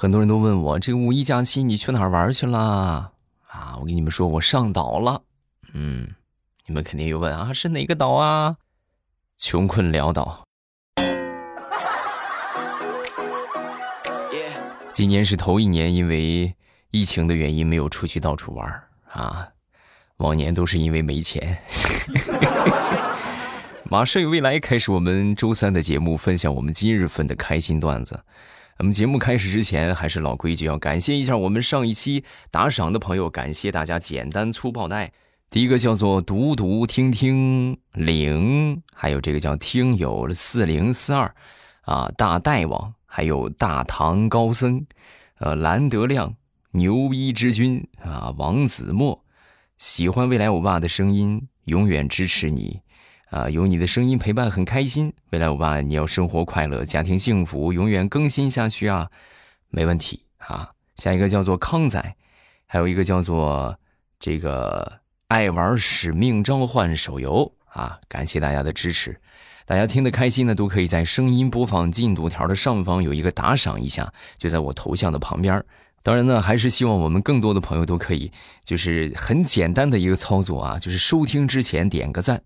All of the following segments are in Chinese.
很多人都问我，这个五一假期你去哪儿玩去了？啊，我跟你们说，我上岛了。嗯，你们肯定又问啊，是哪个岛啊？穷困潦倒。今年是头一年，因为疫情的原因没有出去到处玩啊。往年都是因为没钱。马上有未来，开始我们周三的节目，分享我们今日份的开心段子。那么节目开始之前，还是老规矩，要感谢一下我们上一期打赏的朋友，感谢大家简单粗暴的。第一个叫做读读听听零，还有这个叫听友四零四二，啊，大大王，还有大唐高僧，呃，蓝德亮，牛逼之君啊，王子墨，喜欢未来欧巴的声音，永远支持你。啊，有你的声音陪伴很开心。未来我爸，你要生活快乐，家庭幸福，永远更新下去啊，没问题啊。下一个叫做康仔，还有一个叫做这个爱玩使命召唤手游啊，感谢大家的支持。大家听得开心呢，都可以在声音播放进度条的上方有一个打赏一下，就在我头像的旁边。当然呢，还是希望我们更多的朋友都可以，就是很简单的一个操作啊，就是收听之前点个赞。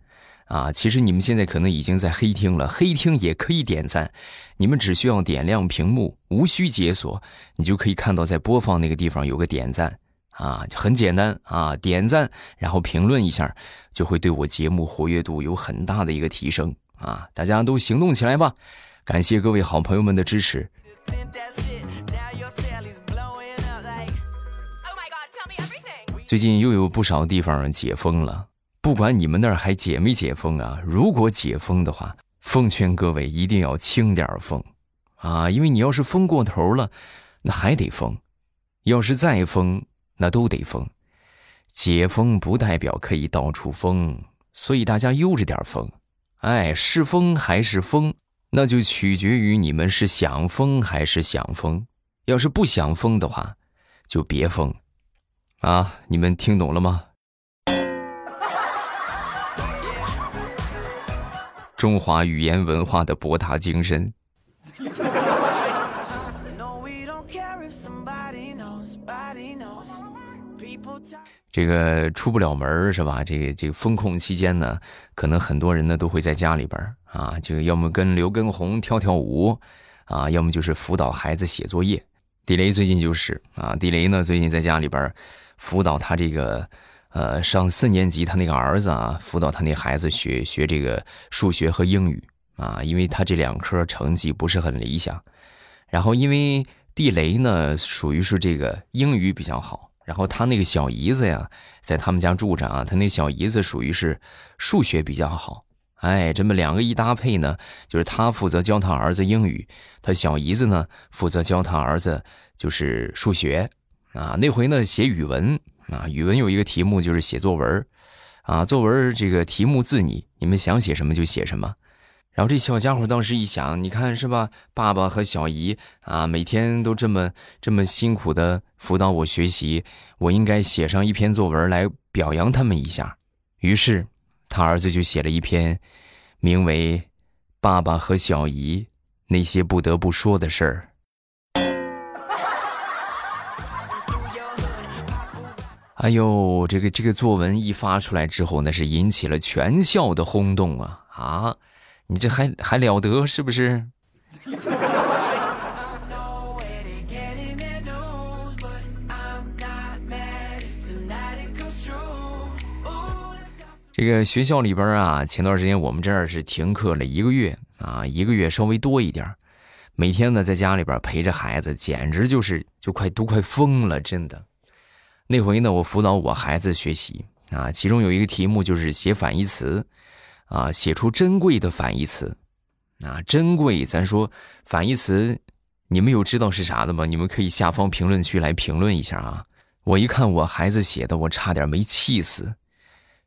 啊，其实你们现在可能已经在黑听了，黑听也可以点赞。你们只需要点亮屏幕，无需解锁，你就可以看到在播放那个地方有个点赞啊，很简单啊，点赞然后评论一下，就会对我节目活跃度有很大的一个提升啊！大家都行动起来吧！感谢各位好朋友们的支持。最近又有不少地方解封了。不管你们那儿还解没解封啊，如果解封的话，奉劝各位一定要轻点封，啊，因为你要是封过头了，那还得封；要是再封，那都得封。解封不代表可以到处封，所以大家悠着点封。哎，是封还是封，那就取决于你们是想封还是想封。要是不想封的话，就别封。啊，你们听懂了吗？中华语言文化的博大精深。这个出不了门是吧？这个这个封控期间呢，可能很多人呢都会在家里边啊，这个要么跟刘畊宏跳跳舞啊，要么就是辅导孩子写作业。地雷最近就是啊，地雷呢最近在家里边辅导他这个。呃，上四年级，他那个儿子啊，辅导他那孩子学学这个数学和英语啊，因为他这两科成绩不是很理想。然后因为地雷呢，属于是这个英语比较好，然后他那个小姨子呀，在他们家住着啊，他那小姨子属于是数学比较好。哎，这么两个一搭配呢，就是他负责教他儿子英语，他小姨子呢负责教他儿子就是数学啊。那回呢写语文。啊，语文有一个题目就是写作文啊，作文这个题目自拟，你们想写什么就写什么。然后这小家伙当时一想，你看是吧，爸爸和小姨啊，每天都这么这么辛苦的辅导我学习，我应该写上一篇作文来表扬他们一下。于是他儿子就写了一篇，名为《爸爸和小姨那些不得不说的事儿》。哎呦，这个这个作文一发出来之后，那是引起了全校的轰动啊！啊，你这还还了得，是不是？这个学校里边啊，前段时间我们这儿是停课了一个月啊，一个月稍微多一点每天呢在家里边陪着孩子，简直就是就快都快疯了，真的。那回呢，我辅导我孩子学习啊，其中有一个题目就是写反义词，啊，写出珍贵的反义词，啊，珍贵，咱说反义词，你们有知道是啥的吗？你们可以下方评论区来评论一下啊。我一看我孩子写的，我差点没气死。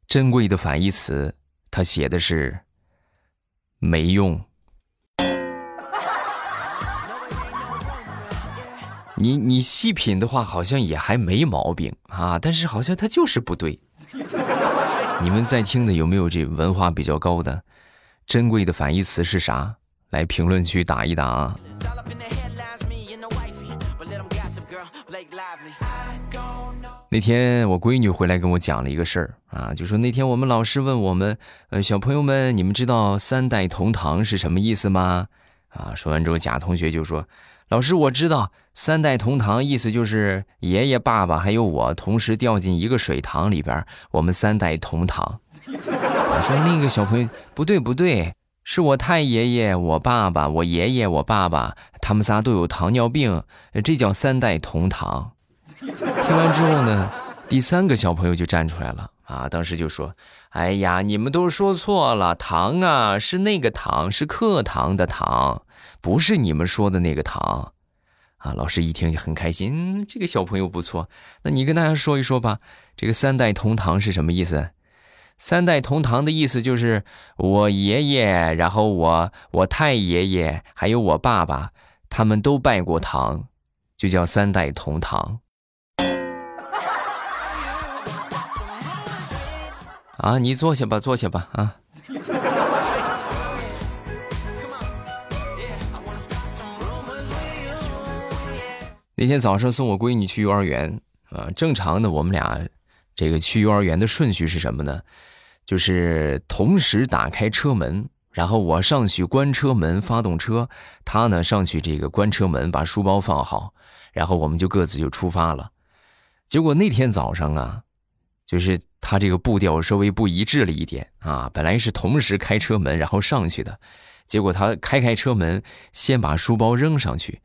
珍贵的反义词，他写的是没用。你你细品的话，好像也还没毛病啊，但是好像它就是不对。你们在听的有没有这文化比较高的？珍贵的反义词是啥？来评论区打一打啊！那天我闺女回来跟我讲了一个事儿啊，就说那天我们老师问我们，呃，小朋友们，你们知道三代同堂是什么意思吗？啊，说完之后，贾同学就说：“老师，我知道三代同堂意思就是爷爷、爸爸还有我同时掉进一个水塘里边，我们三代同堂。”我说那个小朋友不对不对，是我太爷爷、我爸爸、我爷爷、我爸爸，他们仨都有糖尿病，这叫三代同堂。听完之后呢，第三个小朋友就站出来了啊！当时就说：“哎呀，你们都说错了，糖啊是那个糖，是课堂的糖，不是你们说的那个糖。”啊！老师一听就很开心，这个小朋友不错。那你跟大家说一说吧，这个三代同堂是什么意思？三代同堂的意思就是我爷爷，然后我我太爷爷，还有我爸爸，他们都拜过堂，就叫三代同堂。啊，你坐下吧，坐下吧，啊。那天早上送我闺女去幼儿园，啊，正常的我们俩这个去幼儿园的顺序是什么呢？就是同时打开车门，然后我上去关车门、发动车，她呢上去这个关车门，把书包放好，然后我们就各自就出发了。结果那天早上啊，就是。他这个步调稍微不一致了一点啊，本来是同时开车门然后上去的，结果他开开车门，先把书包扔上去，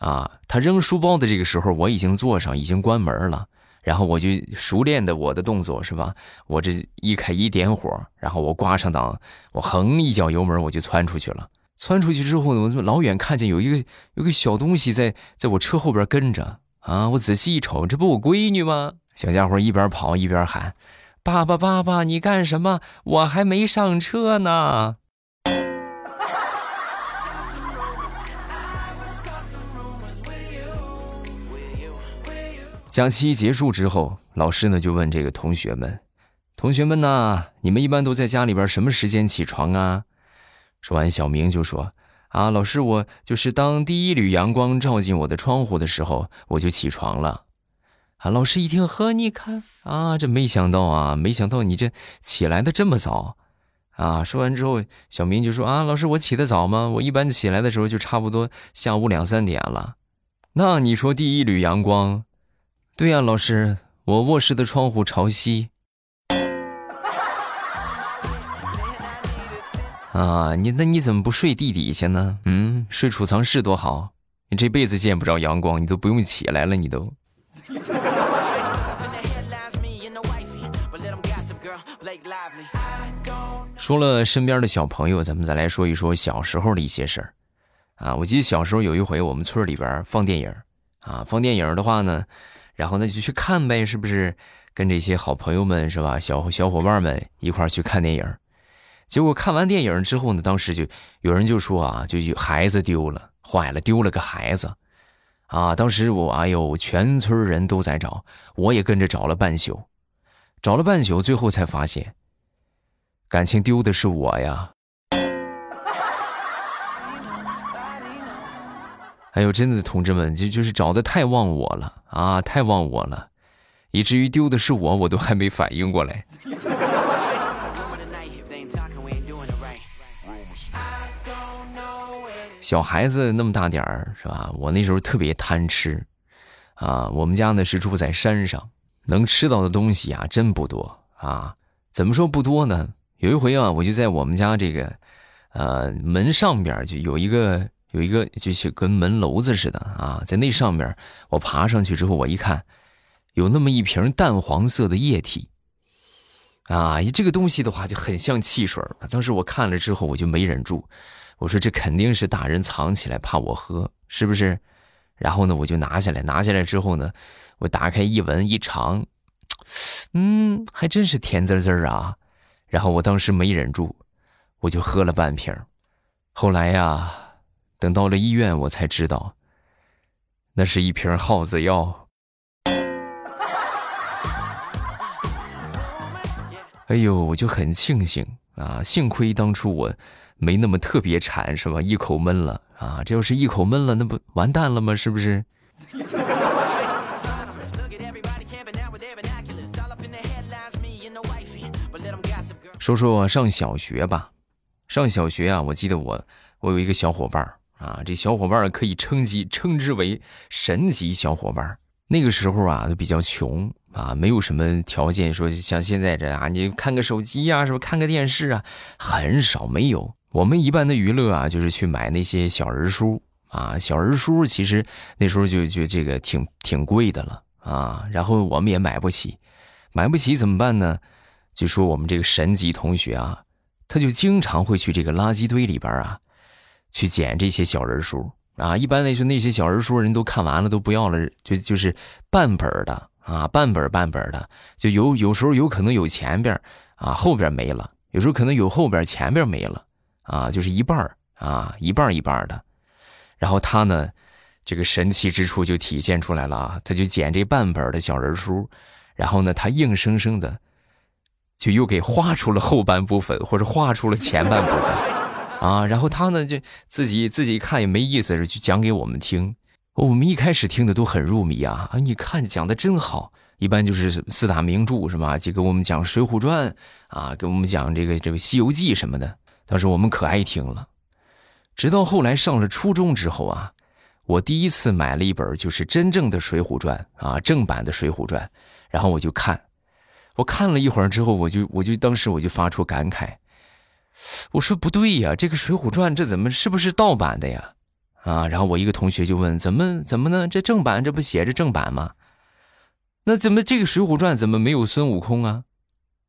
啊，他扔书包的这个时候我已经坐上，已经关门了，然后我就熟练的我的动作是吧？我这一开一点火，然后我挂上档，我横一脚油门我就窜出去了。窜出去之后呢，我怎么老远看见有一个有个小东西在在我车后边跟着啊，我仔细一瞅，这不我闺女吗？小家伙一边跑一边喊：“爸爸，爸爸，你干什么？我还没上车呢。”假期结束之后，老师呢就问这个同学们：“同学们呐，你们一般都在家里边什么时间起床啊？”说完，小明就说：“啊，老师，我就是当第一缕阳光照进我的窗户的时候，我就起床了。”啊！老师一听，呵，你看啊，这没想到啊，没想到你这起来的这么早，啊！说完之后，小明就说：“啊，老师，我起得早吗？我一般起来的时候就差不多下午两三点了。”那你说第一缕阳光，对呀，老师，我卧室的窗户朝西。啊，你那你怎么不睡地底下呢？嗯，睡储藏室多好，你这辈子见不着阳光，你都不用起来了，你都。说了身边的小朋友，咱们再来说一说小时候的一些事儿。啊，我记得小时候有一回，我们村里边放电影啊，放电影的话呢，然后那就去看呗，是不是？跟这些好朋友们是吧？小小伙伴们一块去看电影。结果看完电影之后呢，当时就有人就说啊，就有孩子丢了，坏了，丢了个孩子。啊！当时我哎呦，全村人都在找，我也跟着找了半宿，找了半宿，最后才发现，感情丢的是我呀！哎呦，真的，同志们，就就是找的太忘我了啊，太忘我了，以至于丢的是我，我都还没反应过来。小孩子那么大点儿是吧？我那时候特别贪吃，啊，我们家呢是住在山上，能吃到的东西啊真不多啊。怎么说不多呢？有一回啊，我就在我们家这个，呃，门上边就有一个有一个，就是跟门楼子似的啊，在那上面，我爬上去之后，我一看，有那么一瓶淡黄色的液体，啊，这个东西的话就很像汽水当时我看了之后，我就没忍住。我说这肯定是大人藏起来，怕我喝，是不是？然后呢，我就拿下来，拿下来之后呢，我打开一闻一尝，嗯，还真是甜滋滋啊。然后我当时没忍住，我就喝了半瓶。后来呀，等到了医院，我才知道，那是一瓶耗子药。哎呦，我就很庆幸啊，幸亏当初我。没那么特别馋是吧？一口闷了啊！这要是一口闷了，那不完蛋了吗？是不是？说说上小学吧，上小学啊，我记得我我有一个小伙伴儿啊，这小伙伴可以称级称之为神级小伙伴。那个时候啊，都比较穷啊，没有什么条件说像现在这啊，你看个手机呀，是不看个电视啊，很少没有。我们一般的娱乐啊，就是去买那些小人书啊，小人书其实那时候就就这个挺挺贵的了啊，然后我们也买不起，买不起怎么办呢？就说我们这个神级同学啊，他就经常会去这个垃圾堆里边啊，去捡这些小人书啊。一般来说，那些小人书人都看完了，都不要了，就就是半本的啊，半本半本的，就有有时候有可能有前边啊，后边没了；有时候可能有后边前边没了啊，就是一半啊，一半一半的。然后他呢，这个神奇之处就体现出来了啊，他就捡这半本的小人书，然后呢，他硬生生的。就又给画出了后半部分，或者画出了前半部分，啊，然后他呢就自己自己看也没意思，就讲给我们听。我们一开始听的都很入迷啊，啊，你看讲的真好。一般就是四大名著是吧？就给我们讲《水浒传》啊，给我们讲这个这个《西游记》什么的。当时我们可爱听了。直到后来上了初中之后啊，我第一次买了一本就是真正的《水浒传》啊，正版的《水浒传》，然后我就看。我看了一会儿之后，我就我就当时我就发出感慨，我说不对呀，这个《水浒传》这怎么是不是盗版的呀？啊，然后我一个同学就问，怎么怎么呢？这正版这不写着正版吗？那怎么这个《水浒传》怎么没有孙悟空啊？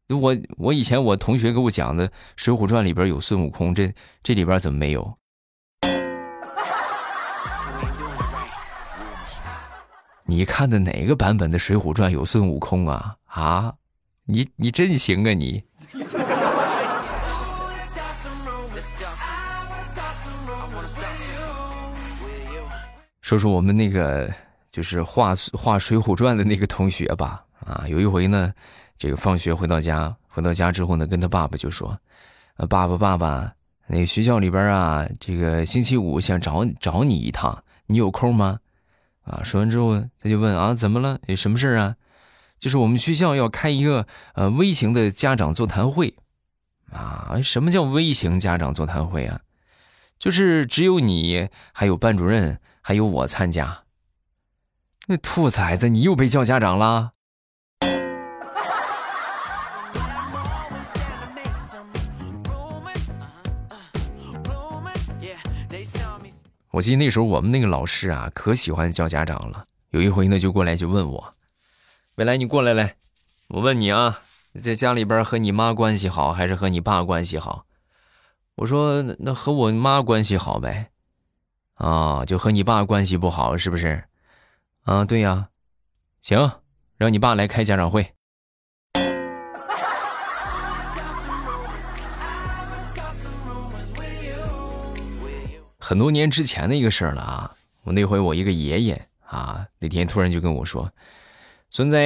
我我以前我同学给我讲的《水浒传》里边有孙悟空，这这里边怎么没有？你看的哪个版本的《水浒传》有孙悟空啊？啊？你你真行啊！你说说我们那个就是画画《水浒传》的那个同学吧。啊，有一回呢，这个放学回到家，回到家之后呢，跟他爸爸就说：“爸爸爸爸，那个学校里边啊，这个星期五想找找你一趟，你有空吗？”啊，说完之后他就问：“啊，怎么了？有什么事啊？”就是我们学校要开一个呃微型的家长座谈会，啊，什么叫微型家长座谈会啊？就是只有你，还有班主任，还有我参加。那兔崽子，你又被叫家长啦？我记得那时候我们那个老师啊，可喜欢叫家长了。有一回呢，就过来就问我。未来，你过来来，我问你啊，在家里边和你妈关系好还是和你爸关系好？我说那和我妈关系好呗，啊，就和你爸关系不好是不是？啊，对呀，行，让你爸来开家长会。很多年之前的一个事儿了啊，我那回我一个爷爷啊，那天突然就跟我说。孙子，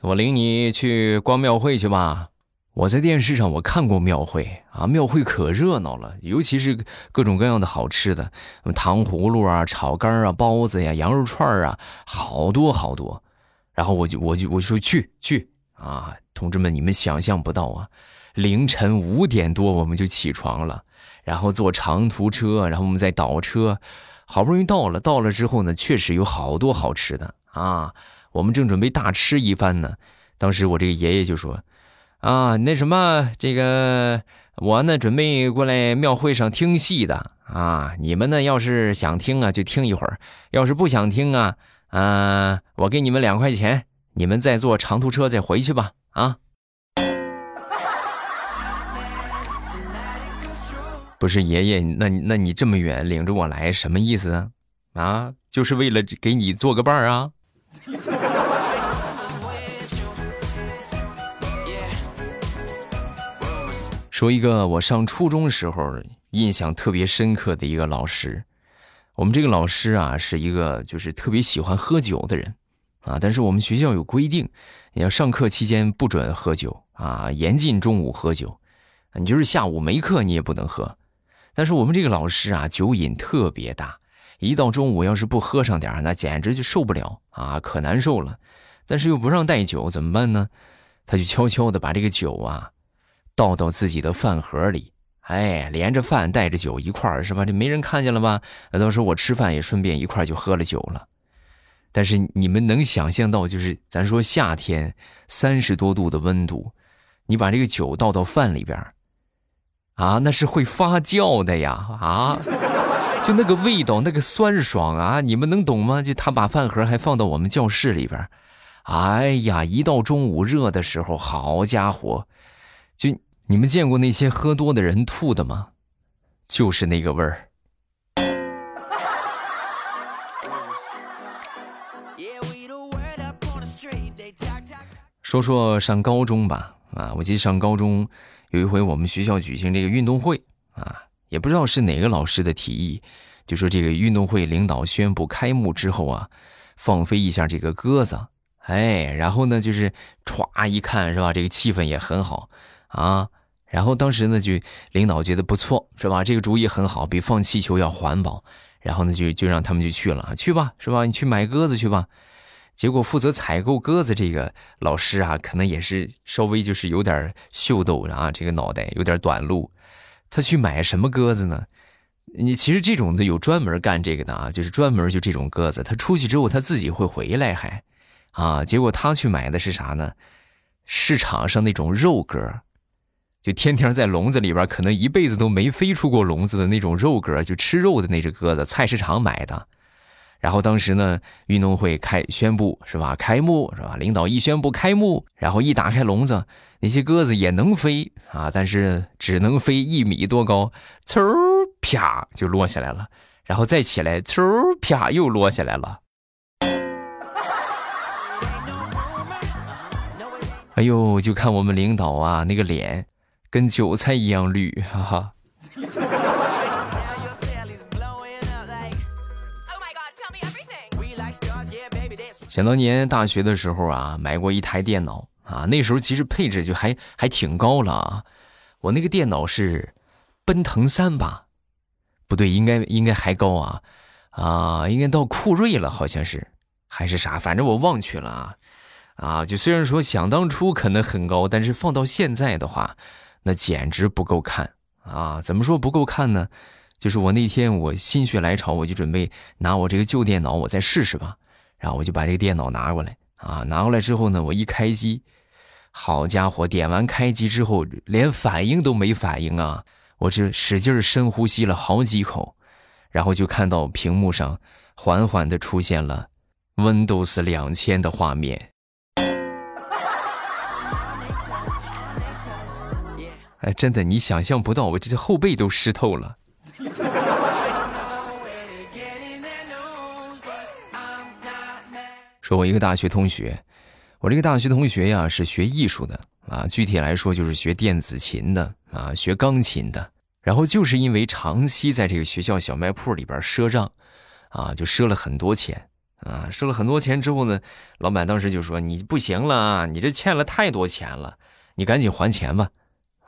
我领你去逛庙会去吧。我在电视上我看过庙会啊，庙会可热闹了，尤其是各种各样的好吃的，糖葫芦啊、炒肝啊、包子呀、羊肉串啊，好多好多。然后我就我就我说去去啊，同志们，你们想象不到啊，凌晨五点多我们就起床了，然后坐长途车，然后我们再倒车，好不容易到了。到了之后呢，确实有好多好吃的啊。我们正准备大吃一番呢，当时我这个爷爷就说：“啊，那什么，这个我呢准备过来庙会上听戏的啊，你们呢要是想听啊就听一会儿，要是不想听啊，啊，我给你们两块钱，你们再坐长途车再回去吧。”啊，不是爷爷，那那你这么远领着我来什么意思啊？啊，就是为了给你做个伴儿啊？说一个我上初中时候印象特别深刻的一个老师，我们这个老师啊是一个就是特别喜欢喝酒的人啊，但是我们学校有规定，你要上课期间不准喝酒啊，严禁中午喝酒，你就是下午没课你也不能喝。但是我们这个老师啊酒瘾特别大，一到中午要是不喝上点那简直就受不了啊，可难受了。但是又不让带酒，怎么办呢？他就悄悄的把这个酒啊倒到自己的饭盒里，哎，连着饭带着酒一块儿，是吧？这没人看见了吧？那到时候我吃饭也顺便一块就喝了酒了。但是你们能想象到，就是咱说夏天三十多度的温度，你把这个酒倒到饭里边啊，那是会发酵的呀，啊，就那个味道，那个酸爽啊，你们能懂吗？就他把饭盒还放到我们教室里边，哎呀，一到中午热的时候，好家伙，你们见过那些喝多的人吐的吗？就是那个味儿。说说上高中吧，啊，我记得上高中有一回我们学校举行这个运动会，啊，也不知道是哪个老师的提议，就说这个运动会领导宣布开幕之后啊，放飞一下这个鸽子，哎，然后呢就是歘一看是吧，这个气氛也很好啊，然后当时呢就领导觉得不错是吧，这个主意很好，比放气球要环保，然后呢就就让他们就去了，去吧是吧，你去买鸽子去吧。结果负责采购鸽子这个老师啊，可能也是稍微就是有点秀逗啊，这个脑袋有点短路。他去买什么鸽子呢？你其实这种的有专门干这个的啊，就是专门就这种鸽子，他出去之后他自己会回来还啊。结果他去买的是啥呢？市场上那种肉鸽，就天天在笼子里边，可能一辈子都没飞出过笼子的那种肉鸽，就吃肉的那只鸽子，菜市场买的。然后当时呢，运动会开宣布是吧？开幕是吧？领导一宣布开幕，然后一打开笼子，那些鸽子也能飞啊，但是只能飞一米多高，嗖啪就落下来了，然后再起来，嗖啪又落下来了。哎呦，就看我们领导啊，那个脸跟韭菜一样绿，哈哈。想当年大学的时候啊，买过一台电脑啊，那时候其实配置就还还挺高了啊。我那个电脑是奔腾三吧？不对，应该应该还高啊啊，应该到酷睿了，好像是还是啥，反正我忘去了啊啊。就虽然说想当初可能很高，但是放到现在的话，那简直不够看啊。怎么说不够看呢？就是我那天我心血来潮，我就准备拿我这个旧电脑，我再试试吧。然后我就把这个电脑拿过来啊，拿过来之后呢，我一开机，好家伙，点完开机之后连反应都没反应啊！我这使劲深呼吸了好几口，然后就看到屏幕上缓缓的出现了 Windows 两千的画面。哎，真的，你想象不到，我这后背都湿透了。说，我一个大学同学，我这个大学同学呀是学艺术的啊，具体来说就是学电子琴的啊，学钢琴的。然后就是因为长期在这个学校小卖铺里边赊账，啊，就赊了很多钱啊，赊了很多钱之后呢，老板当时就说：“你不行了啊，你这欠了太多钱了，你赶紧还钱吧。”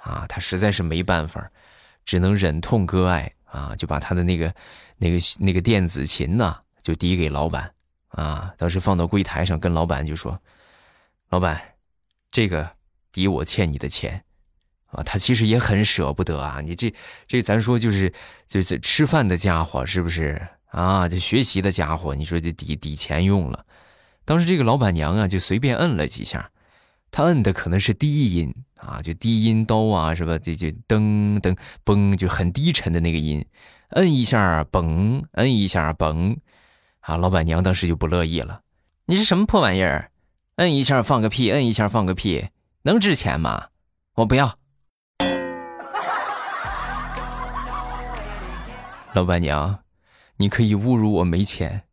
啊，他实在是没办法，只能忍痛割爱啊，就把他的那个那个那个电子琴呐，就递给老板。啊！当时放到柜台上，跟老板就说：“老板，这个抵我欠你的钱。”啊，他其实也很舍不得啊。你这这，咱说就是就是吃饭的家伙，是不是啊？这学习的家伙，你说这抵抵钱用了。当时这个老板娘啊，就随便摁了几下，他摁的可能是低音啊，就低音刀啊，是吧？就就噔噔嘣，就很低沉的那个音，摁一下嘣，摁一下嘣。啊！老板娘当时就不乐意了，你是什么破玩意儿？摁一下放个屁，摁一下放个屁，能值钱吗？我不要。老板娘，你可以侮辱我没钱，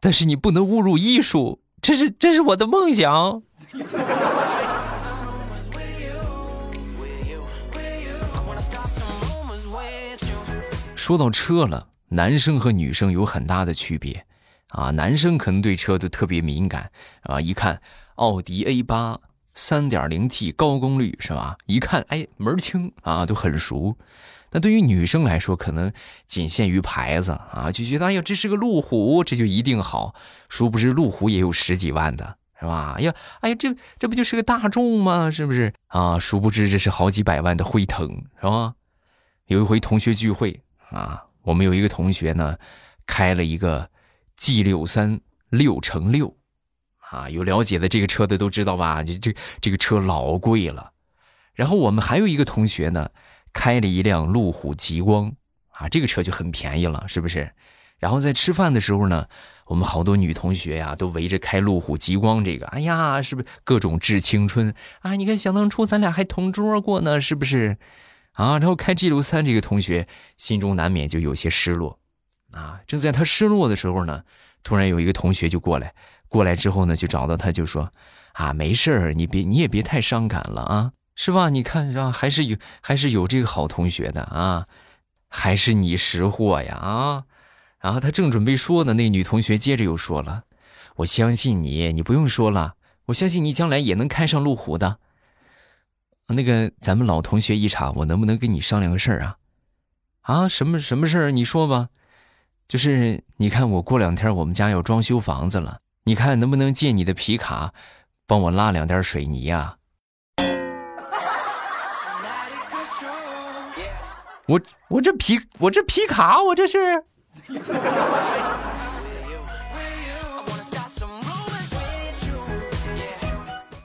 但是你不能侮辱艺术，这是这是我的梦想。说到车了，男生和女生有很大的区别。啊，男生可能对车都特别敏感啊！一看奥迪 A 八三点零 T 高功率是吧？一看哎门清啊，都很熟。那对于女生来说，可能仅限于牌子啊，就觉得哎呀，这是个路虎，这就一定好。殊不知路虎也有十几万的，是吧？哎呀，哎呀，这这不就是个大众吗？是不是啊？殊不知这是好几百万的辉腾，是吧？有一回同学聚会啊，我们有一个同学呢，开了一个 G 六三六乘六，啊，有了解的这个车的都知道吧？这这这个车老贵了。然后我们还有一个同学呢。开了一辆路虎极光，啊，这个车就很便宜了，是不是？然后在吃饭的时候呢，我们好多女同学呀，都围着开路虎极光这个，哎呀，是不是各种致青春啊？你看想当初咱俩还同桌过呢，是不是？啊，然后开 G 六三这个同学心中难免就有些失落，啊，正在他失落的时候呢，突然有一个同学就过来，过来之后呢，就找到他就说，啊，没事儿，你别你也别太伤感了啊。是吧？你看，是吧？还是有，还是有这个好同学的啊，还是你识货呀啊！然后他正准备说呢，那女同学接着又说了：“我相信你，你不用说了，我相信你将来也能开上路虎的。”那个咱们老同学一场，我能不能跟你商量个事儿啊？啊，什么什么事儿？你说吧。就是你看，我过两天我们家要装修房子了，你看能不能借你的皮卡，帮我拉两袋水泥呀？我我这皮我这皮卡我这是。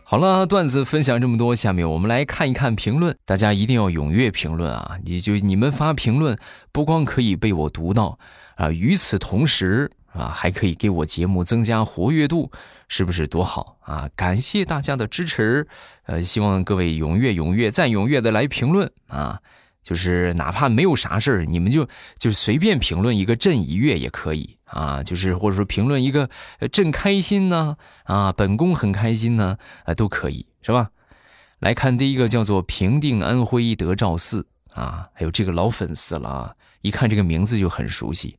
好了，段子分享这么多，下面我们来看一看评论。大家一定要踊跃评论啊！你就你们发评论，不光可以被我读到啊，与此同时啊，还可以给我节目增加活跃度，是不是多好啊？感谢大家的支持，呃，希望各位踊跃踊跃再踊跃的来评论啊！就是哪怕没有啥事儿，你们就就随便评论一个朕一月也可以啊，就是或者说评论一个朕开心呢啊，本宫很开心呢啊，都可以是吧？来看第一个叫做平定安徽德兆寺啊，还有这个老粉丝了啊，一看这个名字就很熟悉。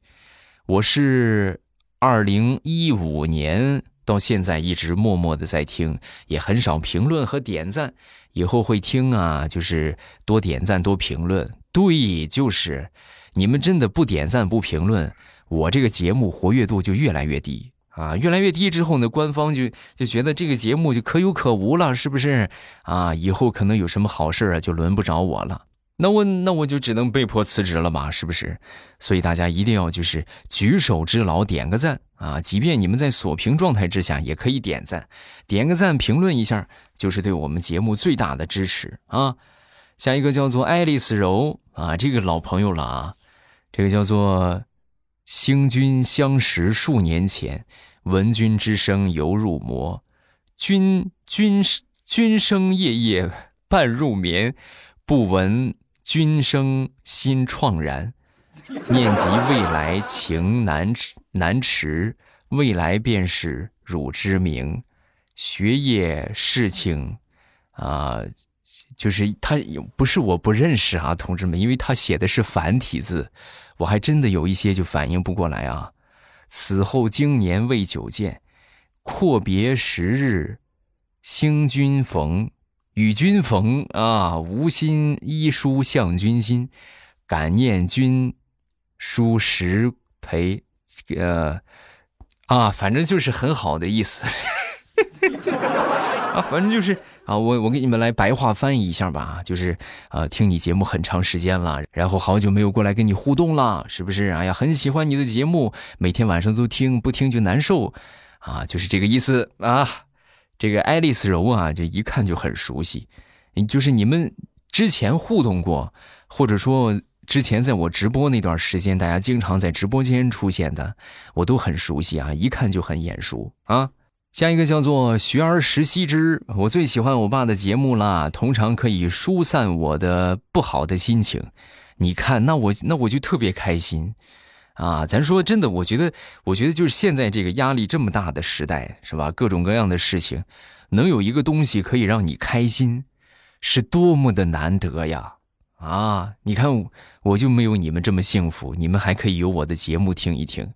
我是二零一五年到现在一直默默的在听，也很少评论和点赞。以后会听啊，就是多点赞多评论。对，就是你们真的不点赞不评论，我这个节目活跃度就越来越低啊，越来越低之后呢，官方就就觉得这个节目就可有可无了，是不是啊？以后可能有什么好事啊，就轮不着我了。那我那我就只能被迫辞职了嘛，是不是？所以大家一定要就是举手之劳，点个赞啊！即便你们在锁屏状态之下，也可以点赞，点个赞，评论一下，就是对我们节目最大的支持啊！下一个叫做爱丽丝柔啊，这个老朋友了啊，这个叫做星君相识数年前，闻君之声犹入魔，君君君声夜夜半入眠，不闻。君声心怆然，念及未来情难止难迟，未来便是汝之名。学业事情，啊，就是他不是我不认识啊，同志们，因为他写的是繁体字，我还真的有一些就反应不过来啊。此后经年未久见，阔别时日，星君逢。与君逢啊，无心依书向君心，感念君书时陪，呃，啊，反正就是很好的意思，啊，反正就是啊，我我给你们来白话翻译一下吧，就是啊，听你节目很长时间了，然后好久没有过来跟你互动了，是不是？哎呀，很喜欢你的节目，每天晚上都听，不听就难受，啊，就是这个意思啊。这个爱丽丝柔啊，就一看就很熟悉，就是你们之前互动过，或者说之前在我直播那段时间，大家经常在直播间出现的，我都很熟悉啊，一看就很眼熟啊。下一个叫做学而时习之，我最喜欢我爸的节目了，通常可以疏散我的不好的心情。你看，那我那我就特别开心。啊，咱说真的，我觉得，我觉得就是现在这个压力这么大的时代，是吧？各种各样的事情，能有一个东西可以让你开心，是多么的难得呀！啊，你看，我就没有你们这么幸福，你们还可以有我的节目听一听，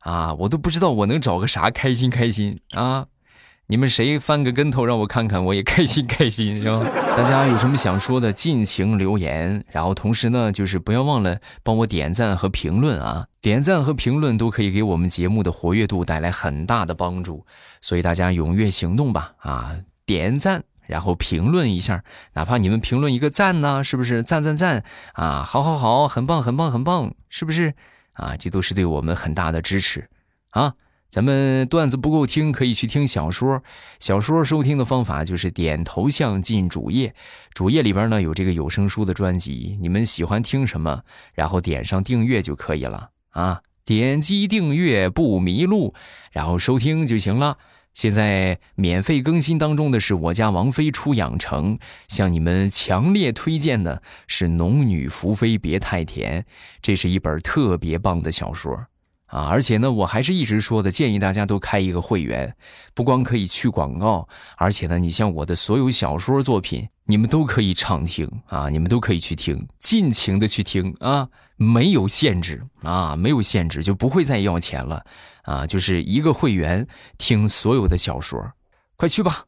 啊，我都不知道我能找个啥开心开心啊！你们谁翻个跟头让我看看，我也开心开心，是吧？大家有什么想说的，尽情留言。然后同时呢，就是不要忘了帮我点赞和评论啊！点赞和评论都可以给我们节目的活跃度带来很大的帮助，所以大家踊跃行动吧！啊，点赞，然后评论一下，哪怕你们评论一个赞呢，是不是？赞赞赞啊！好好好，很棒很棒很棒，是不是？啊，这都是对我们很大的支持啊！咱们段子不够听，可以去听小说。小说收听的方法就是点头像进主页，主页里边呢有这个有声书的专辑，你们喜欢听什么，然后点上订阅就可以了啊！点击订阅不迷路，然后收听就行了。现在免费更新当中的是我家王妃出养成，向你们强烈推荐的是《农女福妃别太甜》，这是一本特别棒的小说。啊，而且呢，我还是一直说的，建议大家都开一个会员，不光可以去广告，而且呢，你像我的所有小说作品，你们都可以畅听啊，你们都可以去听，尽情的去听啊，没有限制啊，没有限制，就不会再要钱了啊，就是一个会员听所有的小说，快去吧。